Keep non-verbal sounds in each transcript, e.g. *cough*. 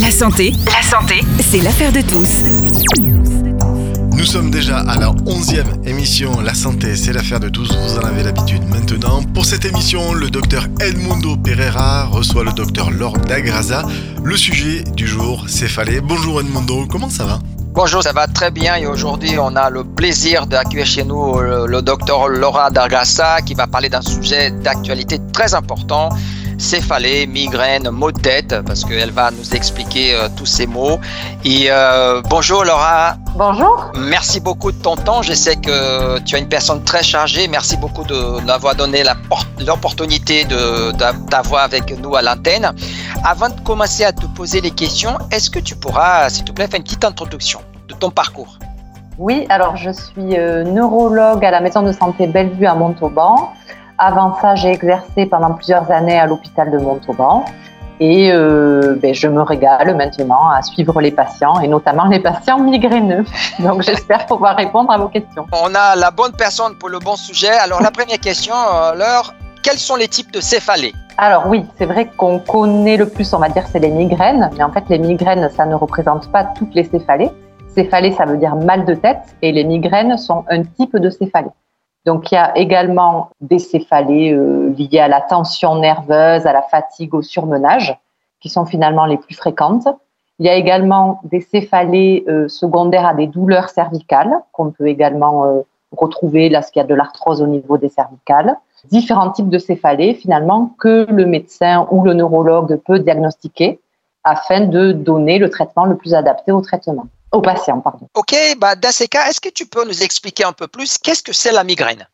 La santé, la santé, c'est l'affaire de tous. Nous sommes déjà à la 11e émission La santé, c'est l'affaire de tous, vous en avez l'habitude maintenant. Pour cette émission, le docteur Edmundo Pereira reçoit le docteur Laure Dagraza. Le sujet du jour, céphalée. Bonjour Edmundo, comment ça va? Bonjour, ça va très bien et aujourd'hui on a le plaisir d'accueillir chez nous le, docteur Laura Dargassa qui va parler d'un sujet d'actualité très important, céphalée, migraine, maux de tête, parce qu'elle va nous expliquer euh, tous ces mots. Et euh, bonjour Laura. Bonjour. Merci beaucoup de ton temps. Je sais que tu es une personne très chargée. Merci beaucoup de d'avoir donné l'opportunité de d'avoir avec nous à l'antenne. Avant de commencer à te poser les questions, est-ce que tu pourras, s'il te plaît, faire une petite introduction de ton parcours? Oui, alors je suis euh, neurologue à la maison de santé Bellevue à Montauban. Avant ça, j'ai exercé pendant plusieurs années à l'hôpital de Montauban. Et euh, ben, je me régale maintenant à suivre les patients, et notamment les patients migraineux. *laughs* Donc j'espère pouvoir répondre à vos questions. On a la bonne personne pour le bon sujet. Alors la première question, euh, Laure, quels sont les types de céphalées? Alors oui, c'est vrai qu'on connaît le plus, on va dire, c'est les migraines. Mais en fait, les migraines, ça ne représente pas toutes les céphalées. Céphalée, ça veut dire mal de tête. Et les migraines sont un type de céphalée. Donc il y a également des céphalées euh, liées à la tension nerveuse, à la fatigue, au surmenage, qui sont finalement les plus fréquentes. Il y a également des céphalées euh, secondaires à des douleurs cervicales, qu'on peut également euh, retrouver lorsqu'il y a de l'arthrose au niveau des cervicales différents types de céphalées finalement que le médecin ou le neurologue peut diagnostiquer afin de donner le traitement le plus adapté au traitement, au patient. Pardon. Ok, bah dans ces cas, est-ce que tu peux nous expliquer un peu plus qu'est-ce que c'est la migraine?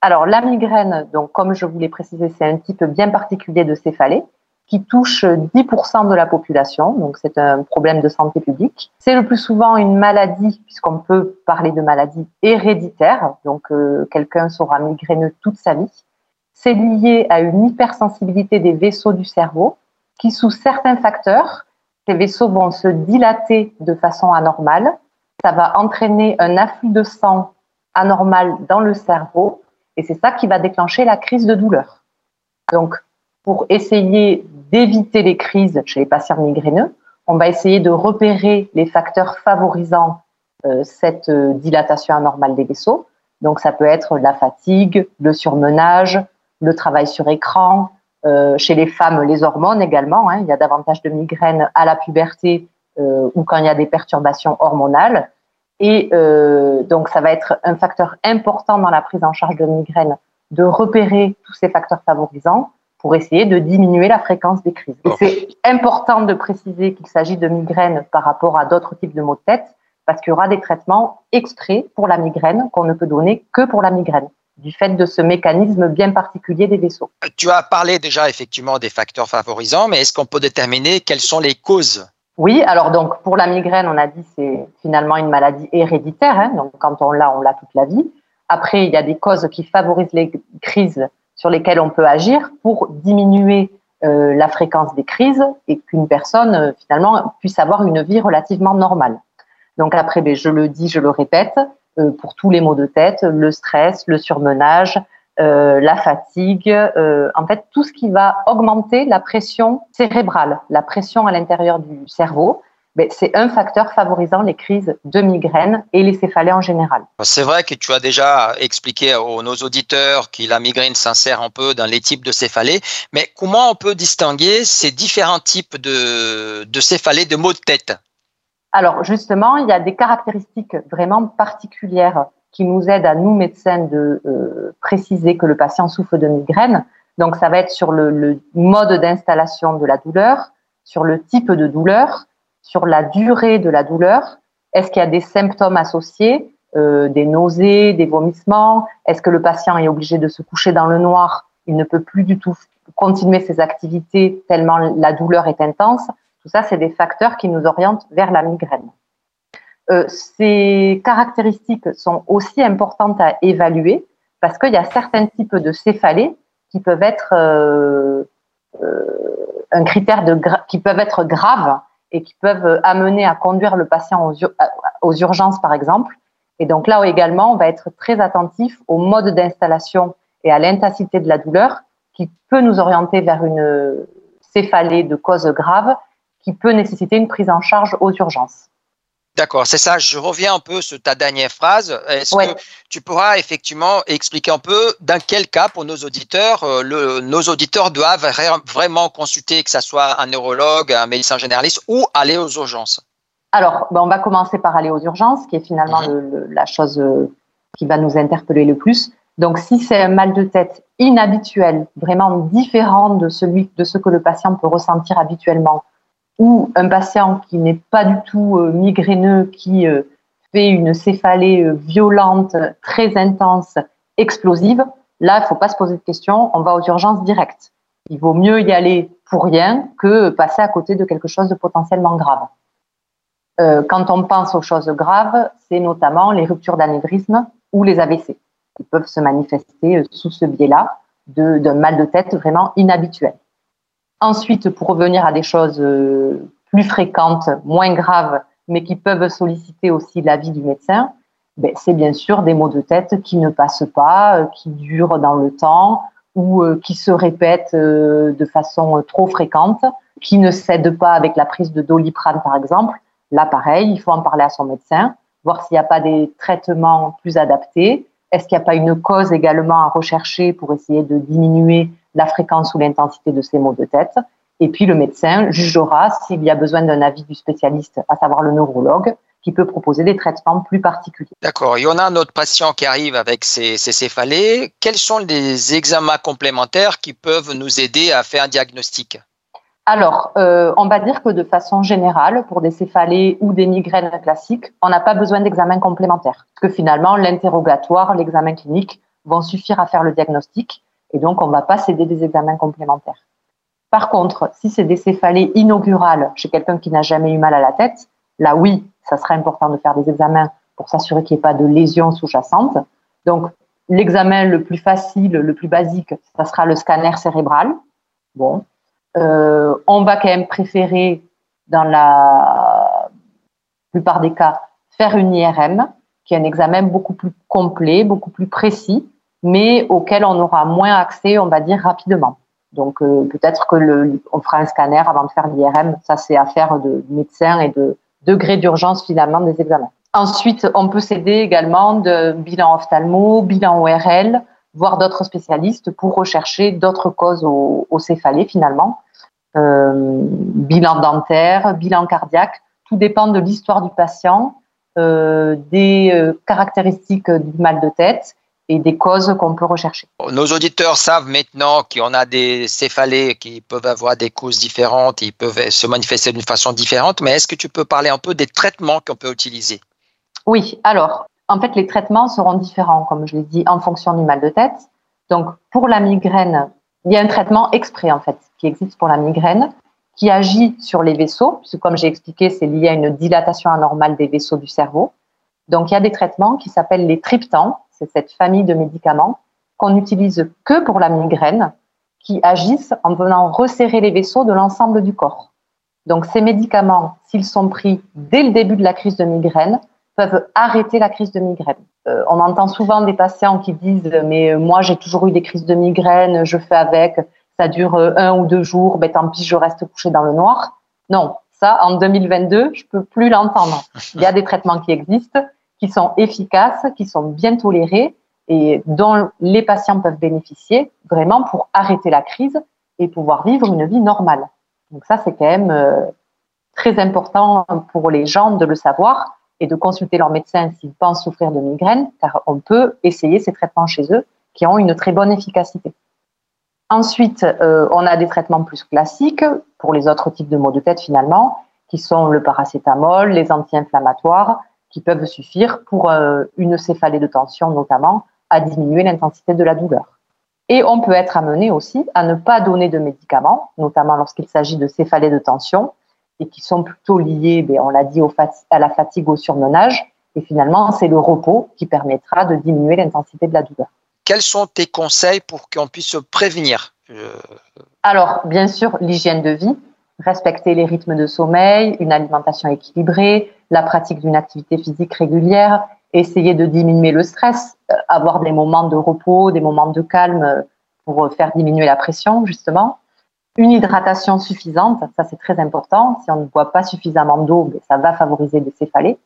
Alors la migraine, donc comme je vous l'ai précisé, c'est un type bien particulier de céphalée qui touche 10% de la population, donc c'est un problème de santé publique. C'est le plus souvent une maladie, puisqu'on peut parler de maladie héréditaire, donc euh, quelqu'un sera migraineux toute sa vie. C'est lié à une hypersensibilité des vaisseaux du cerveau, qui sous certains facteurs, ces vaisseaux vont se dilater de façon anormale. Ça va entraîner un afflux de sang anormal dans le cerveau, et c'est ça qui va déclencher la crise de douleur. Donc, pour essayer d'éviter les crises chez les patients migraineux, on va essayer de repérer les facteurs favorisant euh, cette euh, dilatation anormale des vaisseaux. Donc ça peut être la fatigue, le surmenage, le travail sur écran, euh, chez les femmes les hormones également. Hein. il y a davantage de migraines à la puberté ou quand il y a des perturbations hormonales. Et donc ça va être un facteur important dans la prise en charge de migraines de repérer tous ces facteurs favorisants pour essayer de diminuer la fréquence des crises. c'est important de préciser qu'il s'agit de migraines par rapport à d'autres types de maux de tête, parce qu'il y aura des traitements extraits pour la migraine qu'on ne peut donner que pour la migraine du fait de ce mécanisme bien particulier des vaisseaux. Tu as parlé déjà effectivement des facteurs favorisants, mais est-ce qu'on peut déterminer quelles sont les causes? Oui, alors donc pour la migraine, on a dit c'est finalement une maladie héréditaire, hein, donc quand on l'a, on l'a toute la vie. Après, il y a des causes qui favorisent les crises sur lesquels on peut agir pour diminuer euh, la fréquence des crises et qu'une personne euh, finalement puisse avoir une vie relativement normale. Donc après, ben, je le dis, je le répète, euh, pour tous les maux de tête, le stress, le surmenage, la fatigue, en fait tout ce qui va augmenter la pression cérébrale, la pression à l'intérieur du cerveau, ben, c'est un facteur favorisant les crises de migraine et les céphalées en général. C'est vrai que tu as déjà expliqué à nos auditeurs que la migraine s'insère un peu dans les types de céphalées, mais comment on peut distinguer ces différents types de céphalées, de maux de tête? Alors justement, il y a des caractéristiques vraiment particulières qui nous aident à nous médecins de euh, préciser que le patient souffre de migraine. Donc ça va être sur le, mode d'installation de la douleur, sur le type de douleur, sur la durée de la douleur. Est-ce qu'il y a des symptômes associés, euh, des nausées, des vomissements? Est-ce que le patient est obligé de se coucher dans le noir? Il ne peut plus du tout continuer ses activités tellement la douleur est intense. Tout ça, c'est des facteurs qui nous orientent vers la migraine. Euh, ces caractéristiques sont aussi importantes à évaluer parce qu'il y a certains types de céphalées qui peuvent être euh, un critère qui peuvent être graves et qui peuvent amener à conduire le patient aux, urgences, par exemple. Et donc là également, on va être très attentif au mode d'installation et à l'intensité de la douleur qui peut nous orienter vers une céphalée de cause grave qui peut nécessiter une prise en charge aux urgences. D'accord, c'est ça. Je reviens un peu sur ta dernière phrase. Est-ce que tu pourras effectivement expliquer un peu dans quel cas pour nos auditeurs, euh, nos auditeurs doivent vraiment consulter, que ce soit un neurologue, un médecin généraliste ou aller aux urgences? Alors, ben, on va commencer par aller aux urgences, qui est finalement mhm. la chose euh, qui va nous interpeller le plus. Donc, si c'est un mal de tête inhabituel, vraiment différent de celui de ce que le patient peut ressentir habituellement, ou un patient qui n'est pas du tout euh, migraineux, qui euh, fait une céphalée euh, violente, très intense, explosive, là, il ne faut pas se poser de questions, on va aux urgences directes. Il vaut mieux y aller pour rien que passer à côté de quelque chose de potentiellement grave. quand on pense aux choses graves, c'est notamment les ruptures d'anévrisme ou les AVC qui peuvent se manifester sous ce biais-là d'un mal de tête vraiment inhabituel. Ensuite, pour revenir à des choses euh, plus fréquentes, moins graves, mais qui peuvent solliciter aussi l'avis du médecin, ben, c'est bien sûr des maux de tête qui ne passent pas, euh, qui durent dans le temps ou euh, qui se répètent de façon trop fréquente, qui ne cèdent pas avec la prise de doliprane par exemple. Là, pareil, il faut en parler à son médecin, voir s'il n'y a pas des traitements plus adaptés. Est-ce qu'il n'y a pas une cause également à rechercher pour essayer de diminuer la fréquence ou l'intensité de ces maux de tête. Et puis le médecin jugera s'il y a besoin d'un avis du spécialiste, à savoir le neurologue, qui peut proposer des traitements plus particuliers. D'accord. Il y en a un autre patient qui arrive avec ces, céphalées. Quels sont les examens complémentaires qui peuvent nous aider à faire un diagnostic? Alors, euh, on va dire que de façon générale, pour des céphalées ou des migraines classiques, on n'a pas besoin d'examens complémentaires. Parce que finalement, l'interrogatoire, l'examen clinique vont suffire à faire le diagnostic. Et donc, on ne va pas céder des examens complémentaires. Par contre, si c'est des céphalées inaugurales chez quelqu'un qui n'a jamais eu mal à la tête, là oui, ça sera important de faire des examens pour s'assurer qu'il n'y ait pas de lésions sous-jacentes. Donc, l'examen le plus facile, le plus basique, ça sera le scanner cérébral. Bon, euh, on va quand même préférer, dans la plupart des cas, faire une IRM, qui est un examen beaucoup plus complet, beaucoup plus précis, mais auquel on aura moins accès, on va dire, rapidement. Donc euh, peut-être que le, on fera un scanner avant de faire l'IRM. Ça, c'est affaire de médecin et de degré d'urgence finalement des examens. Ensuite, on peut s'aider également de bilan ophtalmo, bilan ORL, voire d'autres spécialistes pour rechercher d'autres causes aux, céphalées finalement. Euh, bilan dentaire, bilan cardiaque, tout dépend de l'histoire du patient, euh, des euh, caractéristiques du mal de tête et des causes qu'on peut rechercher. Nos auditeurs savent maintenant qu'on a des céphalées qui peuvent avoir des causes différentes, ils peuvent se manifester d'une façon différente, mais est-ce que tu peux parler un peu des traitements qu'on peut utiliser? Oui, alors, en fait, les traitements seront différents, comme je l'ai dit, en fonction du mal de tête. Donc, pour la migraine, il y a un traitement exprès, en fait, qui existe pour la migraine, qui agit sur les vaisseaux, puisque comme j'ai expliqué, c'est lié à une dilatation anormale des vaisseaux du cerveau. Donc, il y a des traitements qui s'appellent les triptans, c'est cette famille de médicaments qu'on n'utilise que pour la migraine, qui agissent en venant resserrer les vaisseaux de l'ensemble du corps. Donc ces médicaments, s'ils sont pris dès le début de la crise de migraine, peuvent arrêter la crise de migraine. Euh, on entend souvent des patients qui disent mais moi j'ai toujours eu des crises de migraine, je fais avec, ça dure un ou deux jours, ben tant pis je reste couché dans le noir. Non, ça en 2022 je peux plus l'entendre. Il y a des traitements qui existent, qui sont efficaces, qui sont bien tolérés et dont les patients peuvent bénéficier vraiment pour arrêter la crise et pouvoir vivre une vie normale. Donc ça, c'est quand même euh, très important pour les gens de le savoir et de consulter leur médecin s'ils pensent souffrir de migraine, car on peut essayer ces traitements chez eux qui ont une très bonne efficacité. Ensuite, euh, on a des traitements plus classiques pour les autres types de maux de tête finalement, qui sont le paracétamol, les anti-inflammatoires, qui peuvent suffire pour euh, une céphalée de tension notamment à diminuer l'intensité de la douleur. Et on peut être amené aussi à ne pas donner de médicaments, notamment lorsqu'il s'agit de céphalées de tension, et qui sont plutôt liées, ben, on l'a dit, à la fatigue, au surmenage. Et finalement, c'est le repos qui permettra de diminuer l'intensité de la douleur. Quels sont tes conseils pour qu'on puisse se prévenir? Alors, bien sûr, l'hygiène de vie, respecter les rythmes de sommeil, une alimentation équilibrée, la pratique d'une activité physique régulière, essayer de diminuer le stress, euh, avoir des moments de repos, des moments de calme euh, pour faire diminuer la pression, justement. Une hydratation suffisante, ça c'est très important. Si on ne boit pas suffisamment d'eau, ben, ça va favoriser des céphalées.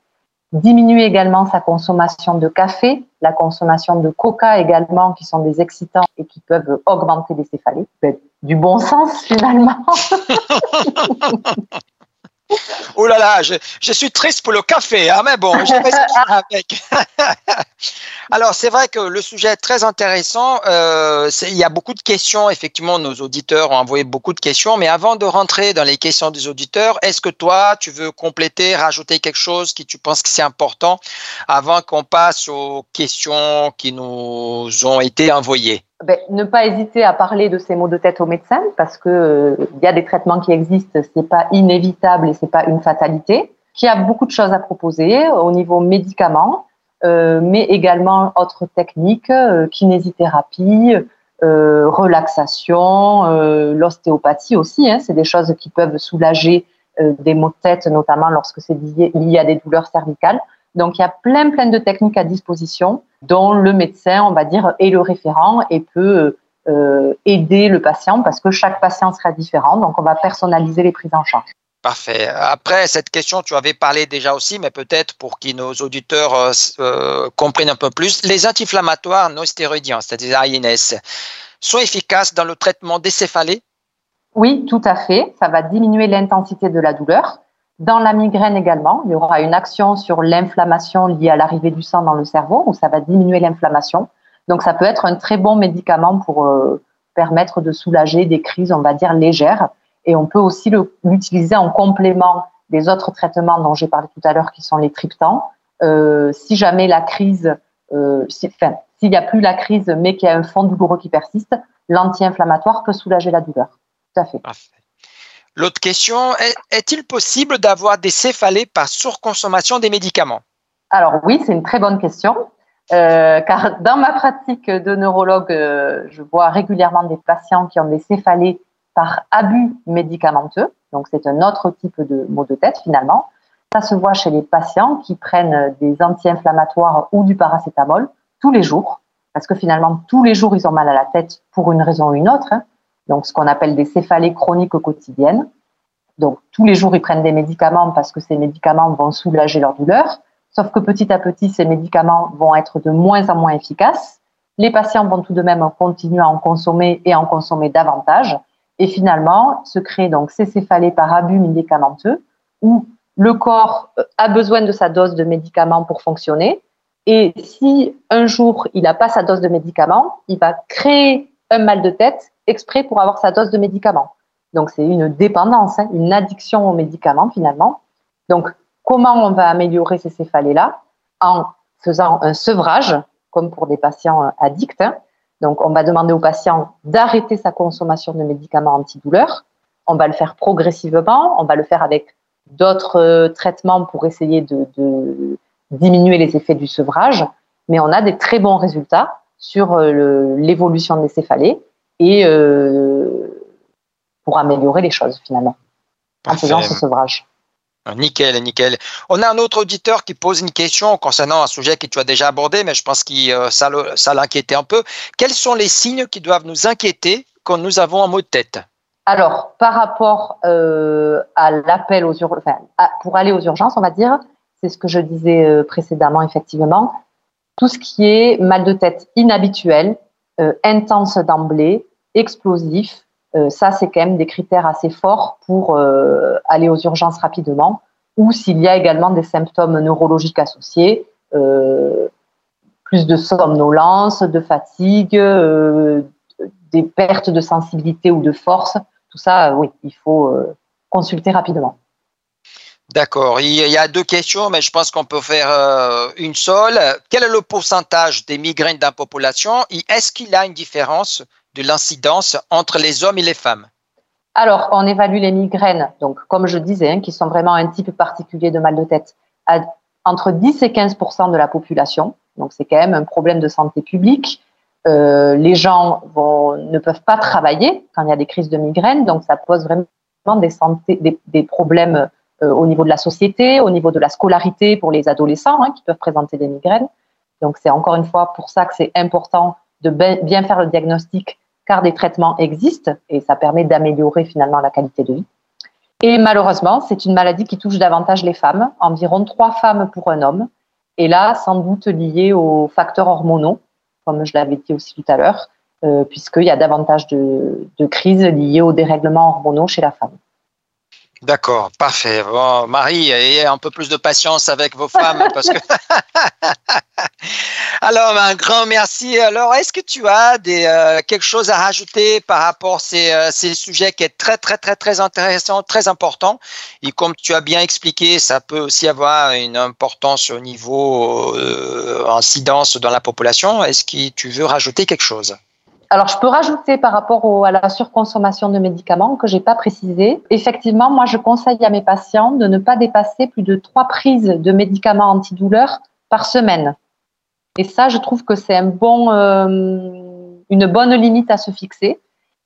Diminuer également sa consommation de café, la consommation de coca également, qui sont des excitants et qui peuvent augmenter les céphalées. Ben, du bon sens finalement. *laughs* *laughs* Oh là là, je, suis triste pour le café, hein, mais bon, je *laughs* avec. *laughs* Alors, c'est vrai que le sujet est très intéressant. Euh, il y a beaucoup de questions. Effectivement, nos auditeurs ont envoyé beaucoup de questions. Mais avant de rentrer dans les questions des auditeurs, est-ce que toi, tu veux compléter, rajouter quelque chose qui tu penses que c'est important avant qu'on passe aux questions qui nous ont été envoyées? Ben, ne pas hésiter à parler de ces maux de tête au médecin parce que euh, il y a des traitements qui existent, c'est pas inévitable et c'est pas une fatalité. Qu'il y a beaucoup de choses à proposer au niveau médicaments, euh, mais également autres techniques, euh, kinésithérapie, euh, relaxation, euh, l'ostéopathie aussi. Hein, c'est des choses qui peuvent soulager des maux de tête, notamment lorsque c'est lié, lié à des douleurs cervicales. Donc il y a plein plein de techniques à disposition dont le médecin, on va dire, est le référent et peut euh, aider le patient parce que chaque patient sera différent. Donc, on va personnaliser les prises en charge. Parfait. Après, cette question, tu avais parlé déjà aussi, mais peut-être pour que nos auditeurs euh, euh, comprennent un peu plus, les anti-inflammatoires non stéroïdiens, c'est-à-dire INS, sont efficaces dans le traitement des céphalées? Oui, tout à fait. Ça va diminuer l'intensité de la douleur. Dans la migraine également, il y aura une action sur l'inflammation liée à l'arrivée du sang dans le cerveau, où ça va diminuer l'inflammation. Donc ça peut être un très bon médicament pour euh, permettre de soulager des crises, on va dire, légères. Et on peut aussi l'utiliser en complément des autres traitements dont j'ai parlé tout à l'heure, qui sont les triptans. Euh, si jamais la crise, euh, si, enfin, s'il n'y a plus la crise, mais qu'il y a un fond douloureux qui persiste, l'anti-inflammatoire peut soulager la douleur. Tout à fait. L'autre question, est-il possible d'avoir des céphalées par surconsommation des médicaments? Alors oui, c'est une très bonne question. Euh, car dans ma pratique de neurologue, euh, je vois régulièrement des patients qui ont des céphalées par abus médicamenteux. Donc c'est un autre type de maux de tête finalement. Ça se voit chez les patients qui prennent des anti-inflammatoires ou du paracétamol tous les jours, parce que finalement tous les jours ils ont mal à la tête pour une raison ou une autre. Hein donc ce qu'on appelle des céphalées chroniques quotidiennes. Donc tous les jours, ils prennent des médicaments parce que ces médicaments vont soulager leur douleur. Sauf que petit à petit, ces médicaments vont être de moins en moins efficaces. Les patients vont tout de même continuer à en consommer et en consommer davantage. Et finalement, se créent donc ces céphalées par abus médicamenteux où le corps euh, a besoin de sa dose de médicaments pour fonctionner. Et si un jour il n'a pas sa dose de médicaments, il va créer un mal de tête exprès pour avoir sa dose de médicaments. Donc c'est une dépendance, hein, une addiction aux médicaments finalement. Donc comment on va améliorer ces céphalées-là En faisant un sevrage, comme pour des patients euh, addicts. Hein. Donc on va demander au patient d'arrêter sa consommation de médicaments antidouleurs. On va le faire progressivement, on va le faire avec d'autres euh, traitements pour essayer de, de, diminuer les effets du sevrage. Mais on a des très bons résultats sur euh, l'évolution des céphalées et euh, pour améliorer les choses finalement en faisant ce sevrage. Ah, nickel, nickel. On a un autre auditeur qui pose une question concernant un sujet que tu as déjà abordé, mais je pense que euh, ça l'inquiétait un peu. Quels sont les signes qui doivent nous inquiéter quand nous avons un mot de tête? Alors, par rapport euh, à l'appel aux urgences, enfin, pour aller aux urgences, on va dire, c'est ce que je disais précédemment, effectivement, tout ce qui est mal de tête inhabituel, euh, intense d'emblée, explosif. Euh, ça, c'est quand même des critères assez forts pour euh, aller aux urgences rapidement. Ou s'il y a également des symptômes neurologiques associés, plus de somnolence, de fatigue, des pertes de sensibilité ou de force. Tout ça, oui, il faut consulter rapidement. D'accord. Il y a deux questions, mais je pense qu'on peut faire euh, une seule. Quel est le pourcentage des migraines dans la population et est-ce qu'il y a une différence de l'incidence entre les hommes et les femmes? Alors, on évalue les migraines, donc comme je disais, hein, qui sont vraiment un type particulier de mal de tête, entre 10 et 15% de la population. Donc, c'est quand même un problème de santé publique. Euh, les gens ne peuvent pas travailler quand il y a des crises de migraines, donc ça pose vraiment des, problèmes au niveau de la société, au niveau de la scolarité pour les adolescents hein, qui peuvent présenter des migraines. Donc c'est encore une fois pour ça que c'est important de bien faire le diagnostic car des traitements existent et ça permet d'améliorer finalement la qualité de vie. Et malheureusement, c'est une maladie qui touche davantage les femmes, environ trois femmes pour un homme. Et là, sans doute lié aux facteurs hormonaux, comme je l'avais dit aussi tout à l'heure, euh, puisqu'il y a davantage de, de crises liées aux dérèglements hormonaux chez la femme. D'accord, parfait. Bon, Marie, ayez un peu plus de patience avec vos femmes *laughs* parce que. *laughs* Alors, un grand merci. Alors, est-ce que tu as des, euh, quelque chose à rajouter par rapport à ces, euh, ces, sujets qui est très, très, très, très intéressant, très important? Et comme tu as bien expliqué, ça peut aussi avoir une importance au niveau euh, incidence dans la population. Est-ce que tu veux rajouter quelque chose? Alors, je peux rajouter par rapport à la surconsommation de médicaments que j'ai pas précisé. Effectivement, moi, je conseille à mes patients de ne pas dépasser plus de trois prises de médicaments antidouleurs par semaine. Et ça, je trouve que c'est euh, une bonne limite à se fixer.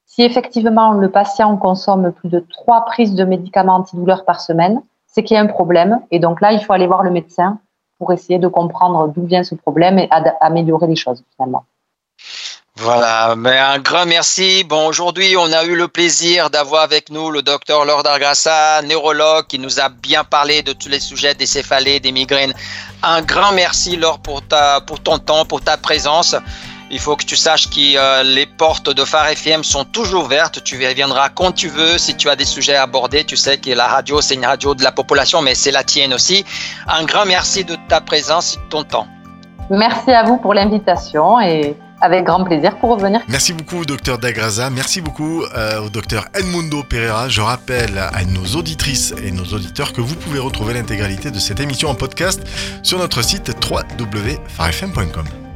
Si effectivement le patient consomme plus de trois prises de médicaments antidouleurs par semaine, c'est qu'il y a un problème. Et donc là, il faut aller voir le médecin pour essayer de comprendre d'où vient ce problème et améliorer les choses finalement. Voilà, mais un grand merci. Bon, aujourd'hui, on a eu le plaisir d'avoir avec nous le docteur Lord Argrassa, neurologue, qui nous a bien parlé de tous les sujets des céphalées, des migraines. Un grand merci, Laure, pour, ta, pour ton temps, pour ta présence. Il faut que tu saches que euh, les portes de Phare FM sont toujours ouvertes. Tu viendras quand tu veux. Si tu as des sujets à aborder, tu sais que la radio, c'est une radio de la population, mais c'est la tienne aussi. Un grand merci de ta présence et de ton temps. Merci à vous pour l'invitation et avec grand plaisir pour revenir. Merci beaucoup, docteur Dagraza. Merci beaucoup euh, au docteur Edmundo Pereira. Je rappelle à nos auditrices et nos auditeurs que vous pouvez retrouver l'intégralité de cette émission en podcast sur notre site www.farfm.com.